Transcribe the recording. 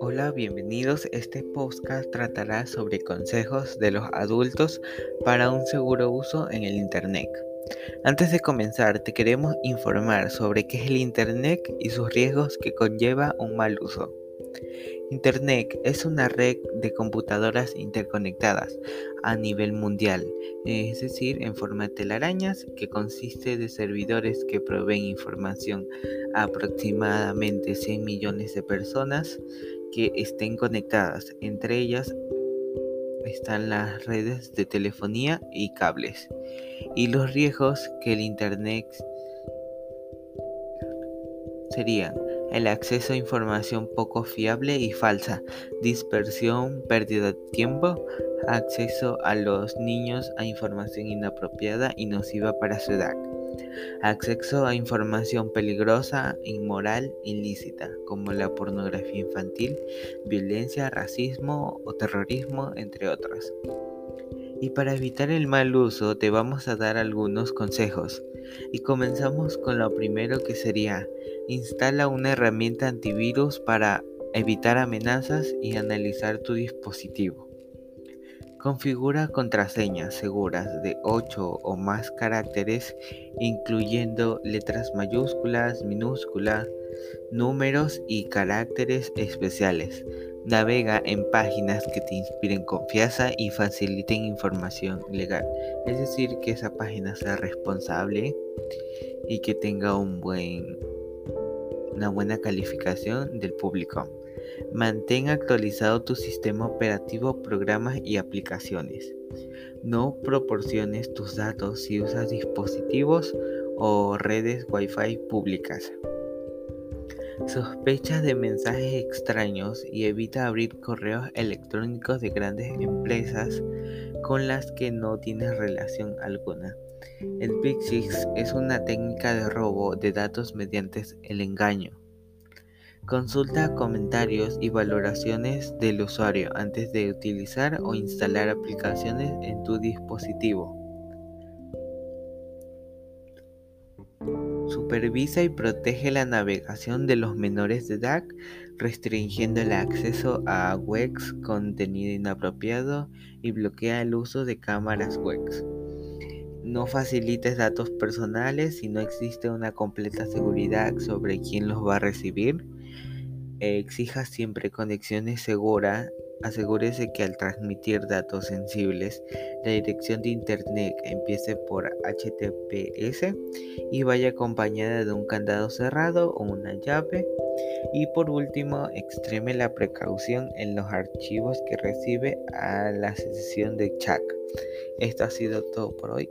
Hola, bienvenidos. Este podcast tratará sobre consejos de los adultos para un seguro uso en el Internet. Antes de comenzar, te queremos informar sobre qué es el Internet y sus riesgos que conlleva un mal uso. Internet es una red de computadoras interconectadas a nivel mundial, es decir, en forma de telarañas, que consiste de servidores que proveen información a aproximadamente 100 millones de personas que estén conectadas. Entre ellas están las redes de telefonía y cables. Y los riesgos que el Internet serían el acceso a información poco fiable y falsa, dispersión, pérdida de tiempo, acceso a los niños a información inapropiada y nociva para su edad, acceso a información peligrosa, inmoral, ilícita, como la pornografía infantil, violencia, racismo o terrorismo, entre otros. Y para evitar el mal uso te vamos a dar algunos consejos. Y comenzamos con lo primero que sería instala una herramienta antivirus para evitar amenazas y analizar tu dispositivo. Configura contraseñas seguras de 8 o más caracteres, incluyendo letras mayúsculas, minúsculas, números y caracteres especiales. Navega en páginas que te inspiren confianza y faciliten información legal. Es decir, que esa página sea responsable y que tenga una buena calificación del público. Mantén actualizado tu sistema operativo, programas y aplicaciones. No proporciones tus datos si usas dispositivos o redes Wi-Fi públicas. Sospecha de mensajes extraños y evita abrir correos electrónicos de grandes empresas con las que no tienes relación alguna. El Big Six es una técnica de robo de datos mediante el engaño. Consulta comentarios y valoraciones del usuario antes de utilizar o instalar aplicaciones en tu dispositivo. Supervisa y protege la navegación de los menores de edad, restringiendo el acceso a webs, contenido inapropiado y bloquea el uso de cámaras webs. No facilites datos personales si no existe una completa seguridad sobre quién los va a recibir. Exija siempre conexiones seguras Asegúrese que al transmitir datos sensibles, la dirección de Internet empiece por HTTPS y vaya acompañada de un candado cerrado o una llave. Y por último, extreme la precaución en los archivos que recibe a la sesión de chat. Esto ha sido todo por hoy.